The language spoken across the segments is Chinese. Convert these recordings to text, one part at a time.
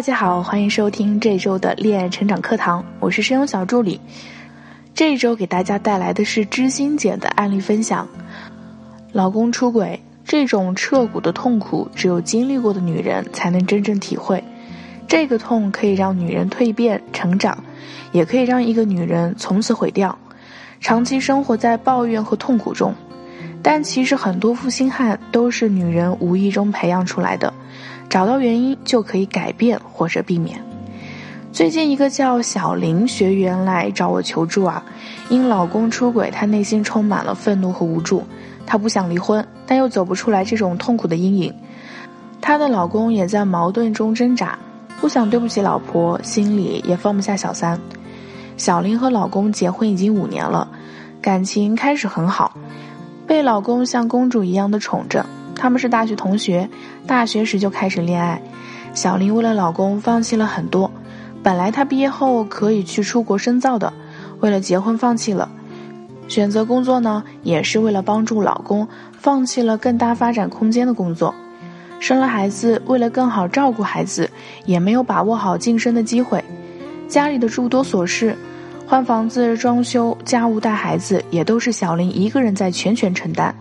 大家好，欢迎收听这周的恋爱成长课堂，我是声优小助理。这一周给大家带来的是知心姐的案例分享。老公出轨这种彻骨的痛苦，只有经历过的女人才能真正体会。这个痛可以让女人蜕变成长，也可以让一个女人从此毁掉，长期生活在抱怨和痛苦中。但其实很多负心汉都是女人无意中培养出来的。找到原因就可以改变或者避免。最近一个叫小林学员来找我求助啊，因老公出轨，她内心充满了愤怒和无助。她不想离婚，但又走不出来这种痛苦的阴影。她的老公也在矛盾中挣扎，不想对不起老婆，心里也放不下小三。小林和老公结婚已经五年了，感情开始很好，被老公像公主一样的宠着。他们是大学同学，大学时就开始恋爱。小林为了老公放弃了很多，本来她毕业后可以去出国深造的，为了结婚放弃了。选择工作呢，也是为了帮助老公，放弃了更大发展空间的工作。生了孩子，为了更好照顾孩子，也没有把握好晋升的机会。家里的诸多琐事，换房子、装修、家务、带孩子，也都是小林一个人在全权承担。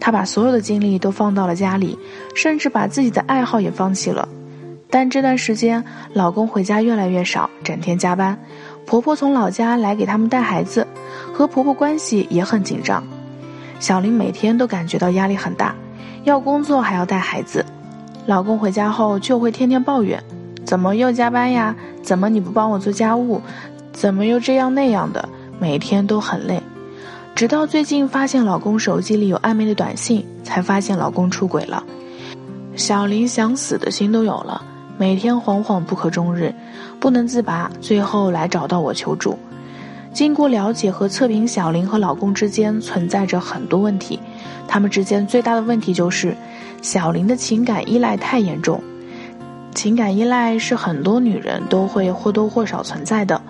她把所有的精力都放到了家里，甚至把自己的爱好也放弃了。但这段时间，老公回家越来越少，整天加班。婆婆从老家来给他们带孩子，和婆婆关系也很紧张。小林每天都感觉到压力很大，要工作还要带孩子。老公回家后就会天天抱怨：“怎么又加班呀？怎么你不帮我做家务？怎么又这样那样的？每天都很累。”直到最近发现老公手机里有暧昧的短信，才发现老公出轨了。小林想死的心都有了，每天惶惶不可终日，不能自拔，最后来找到我求助。经过了解和测评，小林和老公之间存在着很多问题。他们之间最大的问题就是，小林的情感依赖太严重。情感依赖是很多女人都会或多或少存在的，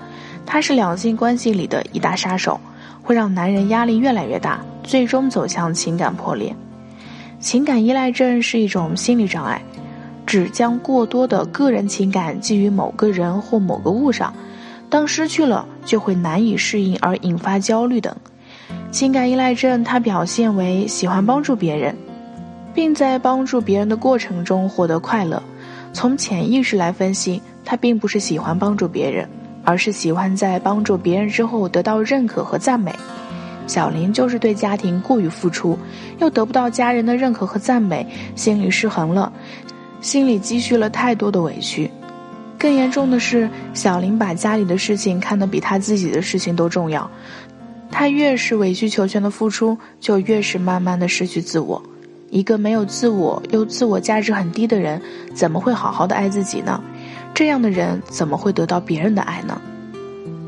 它是两性关系里的一大杀手。会让男人压力越来越大，最终走向情感破裂。情感依赖症是一种心理障碍，只将过多的个人情感寄于某个人或某个物上，当失去了就会难以适应而引发焦虑等。情感依赖症它表现为喜欢帮助别人，并在帮助别人的过程中获得快乐。从潜意识来分析，他并不是喜欢帮助别人。而是喜欢在帮助别人之后得到认可和赞美。小林就是对家庭过于付出，又得不到家人的认可和赞美，心理失衡了，心里积蓄了太多的委屈。更严重的是，小林把家里的事情看得比他自己的事情都重要。他越是委曲求全的付出，就越是慢慢的失去自我。一个没有自我又自我价值很低的人，怎么会好好的爱自己呢？这样的人怎么会得到别人的爱呢？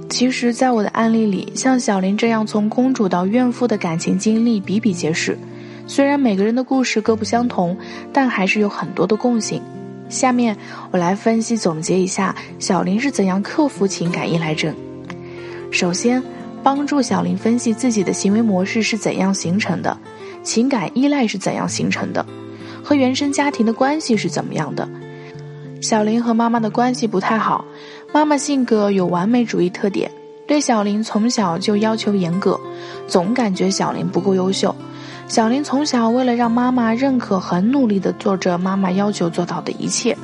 其实，在我的案例里，像小林这样从公主到怨妇的感情经历比比皆是。虽然每个人的故事各不相同，但还是有很多的共性。下面我来分析总结一下小林是怎样克服情感依赖症。首先，帮助小林分析自己的行为模式是怎样形成的，情感依赖是怎样形成的，和原生家庭的关系是怎么样的。小林和妈妈的关系不太好，妈妈性格有完美主义特点，对小林从小就要求严格，总感觉小林不够优秀。小林从小为了让妈妈认可，很努力地做着妈妈要求做到的一切，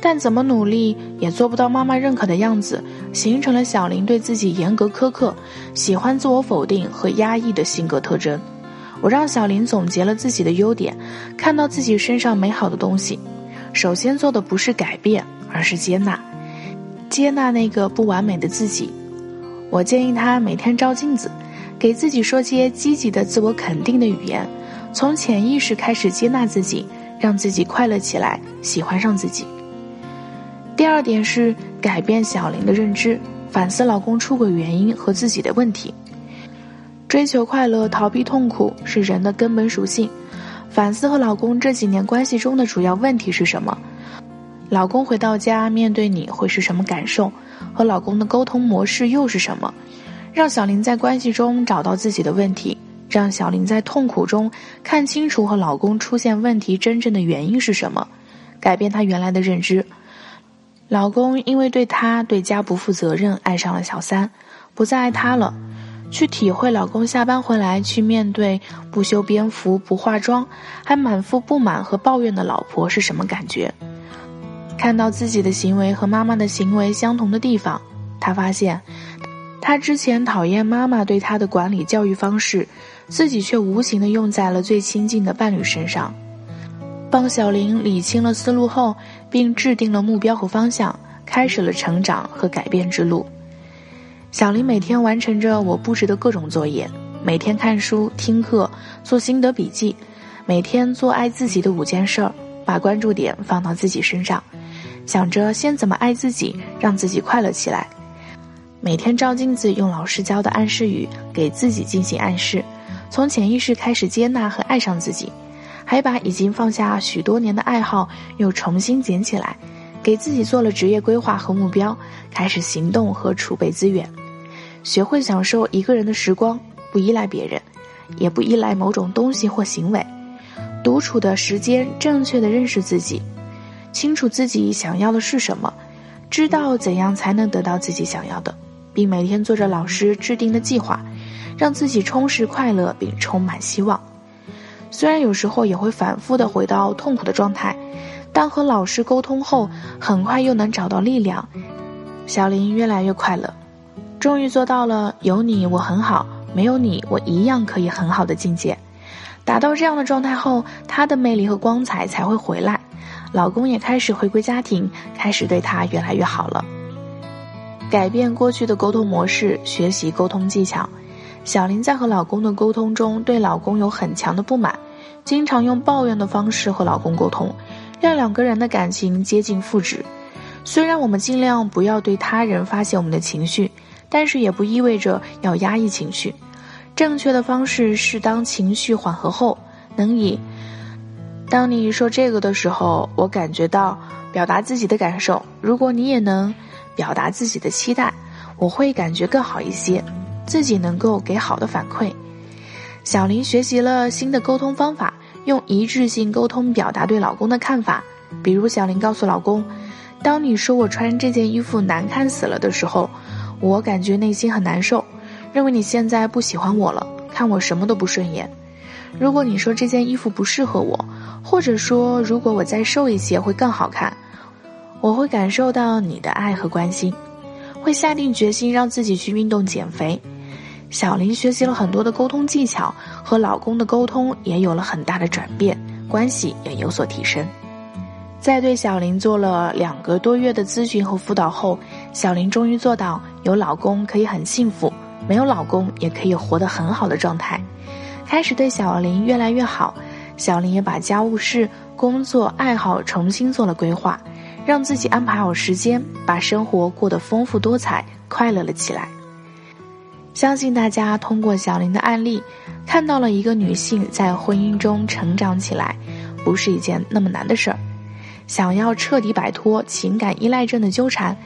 但怎么努力也做不到妈妈认可的样子，形成了小林对自己严格苛刻、喜欢自我否定和压抑的性格特征。我让小林总结了自己的优点，看到自己身上美好的东西。首先做的不是改变，而是接纳，接纳那个不完美的自己。我建议他每天照镜子，给自己说些积极的自我肯定的语言，从潜意识开始接纳自己，让自己快乐起来，喜欢上自己。第二点是改变小林的认知，反思老公出轨原因和自己的问题。追求快乐，逃避痛苦是人的根本属性。反思和老公这几年关系中的主要问题是什么？老公回到家面对你会是什么感受？和老公的沟通模式又是什么？让小林在关系中找到自己的问题，让小林在痛苦中看清楚和老公出现问题真正的原因是什么，改变他原来的认知。老公因为对他对家不负责任，爱上了小三，不再爱他了。去体会老公下班回来去面对不修边幅、不化妆，还满腹不满和抱怨的老婆是什么感觉？看到自己的行为和妈妈的行为相同的地方，他发现，他之前讨厌妈妈对他的管理教育方式，自己却无形的用在了最亲近的伴侣身上。帮小林理清了思路后，并制定了目标和方向，开始了成长和改变之路。小林每天完成着我布置的各种作业，每天看书、听课、做心得笔记，每天做爱自己的五件事儿，把关注点放到自己身上，想着先怎么爱自己，让自己快乐起来。每天照镜子，用老师教的暗示语给自己进行暗示，从潜意识开始接纳和爱上自己，还把已经放下许多年的爱好又重新捡起来，给自己做了职业规划和目标，开始行动和储备资源。学会享受一个人的时光，不依赖别人，也不依赖某种东西或行为。独处的时间，正确的认识自己，清楚自己想要的是什么，知道怎样才能得到自己想要的，并每天做着老师制定的计划，让自己充实快乐并充满希望。虽然有时候也会反复的回到痛苦的状态，但和老师沟通后，很快又能找到力量。小林越来越快乐。终于做到了有你我很好，没有你我一样可以很好的境界。达到这样的状态后，她的魅力和光彩才会回来，老公也开始回归家庭，开始对她越来越好了。改变过去的沟通模式，学习沟通技巧。小林在和老公的沟通中，对老公有很强的不满，经常用抱怨的方式和老公沟通，让两个人的感情接近负值。虽然我们尽量不要对他人发泄我们的情绪。但是也不意味着要压抑情绪，正确的方式是当情绪缓和后，能以“当你说这个的时候，我感觉到表达自己的感受。如果你也能表达自己的期待，我会感觉更好一些，自己能够给好的反馈。”小林学习了新的沟通方法，用一致性沟通表达对老公的看法。比如，小林告诉老公：“当你说我穿这件衣服难看死了的时候。”我感觉内心很难受，认为你现在不喜欢我了，看我什么都不顺眼。如果你说这件衣服不适合我，或者说如果我再瘦一些会更好看，我会感受到你的爱和关心，会下定决心让自己去运动减肥。小林学习了很多的沟通技巧，和老公的沟通也有了很大的转变，关系也有所提升。在对小林做了两个多月的咨询和辅导后，小林终于做到有老公可以很幸福，没有老公也可以活得很好的状态，开始对小林越来越好。小林也把家务事、工作、爱好重新做了规划，让自己安排好时间，把生活过得丰富多彩、快乐了起来。相信大家通过小林的案例，看到了一个女性在婚姻中成长起来，不是一件那么难的事儿。想要彻底摆脱情感依赖症的纠缠，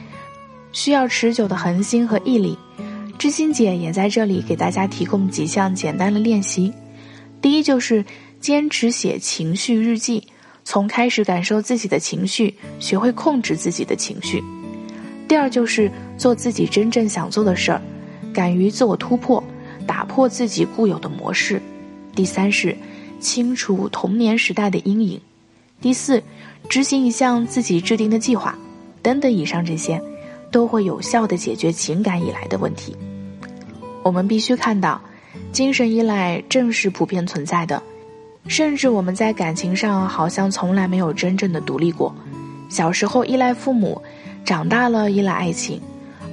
需要持久的恒心和毅力。知心姐也在这里给大家提供几项简单的练习。第一就是坚持写情绪日记，从开始感受自己的情绪，学会控制自己的情绪。第二就是做自己真正想做的事儿，敢于自我突破，打破自己固有的模式。第三是清除童年时代的阴影。第四。执行一项自己制定的计划，等等，以上这些，都会有效的解决情感依赖的问题。我们必须看到，精神依赖正是普遍存在的，甚至我们在感情上好像从来没有真正的独立过。小时候依赖父母，长大了依赖爱情，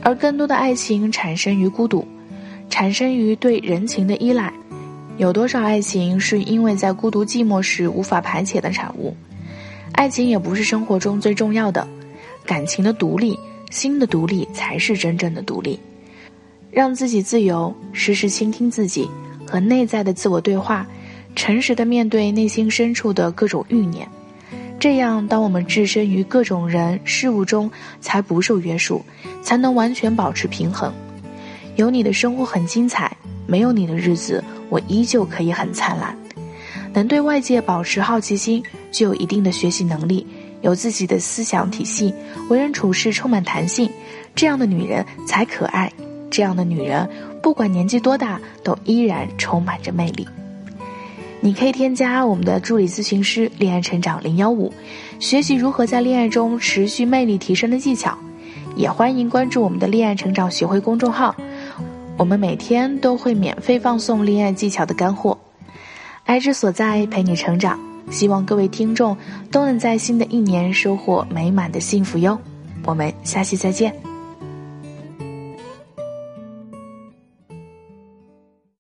而更多的爱情产生于孤独，产生于对人情的依赖。有多少爱情是因为在孤独寂寞时无法排解的产物？爱情也不是生活中最重要的，感情的独立，新的独立才是真正的独立。让自己自由，时时倾听自己和内在的自我对话，诚实的面对内心深处的各种欲念。这样，当我们置身于各种人事物中，才不受约束，才能完全保持平衡。有你的生活很精彩，没有你的日子，我依旧可以很灿烂。能对外界保持好奇心，具有一定的学习能力，有自己的思想体系，为人处事充满弹性，这样的女人才可爱。这样的女人，不管年纪多大，都依然充满着魅力。你可以添加我们的助理咨询师“恋爱成长零幺五”，学习如何在恋爱中持续魅力提升的技巧。也欢迎关注我们的“恋爱成长学会”公众号，我们每天都会免费放送恋爱技巧的干货。爱之所在，陪你成长。希望各位听众都能在新的一年收获美满的幸福哟。我们下期再见。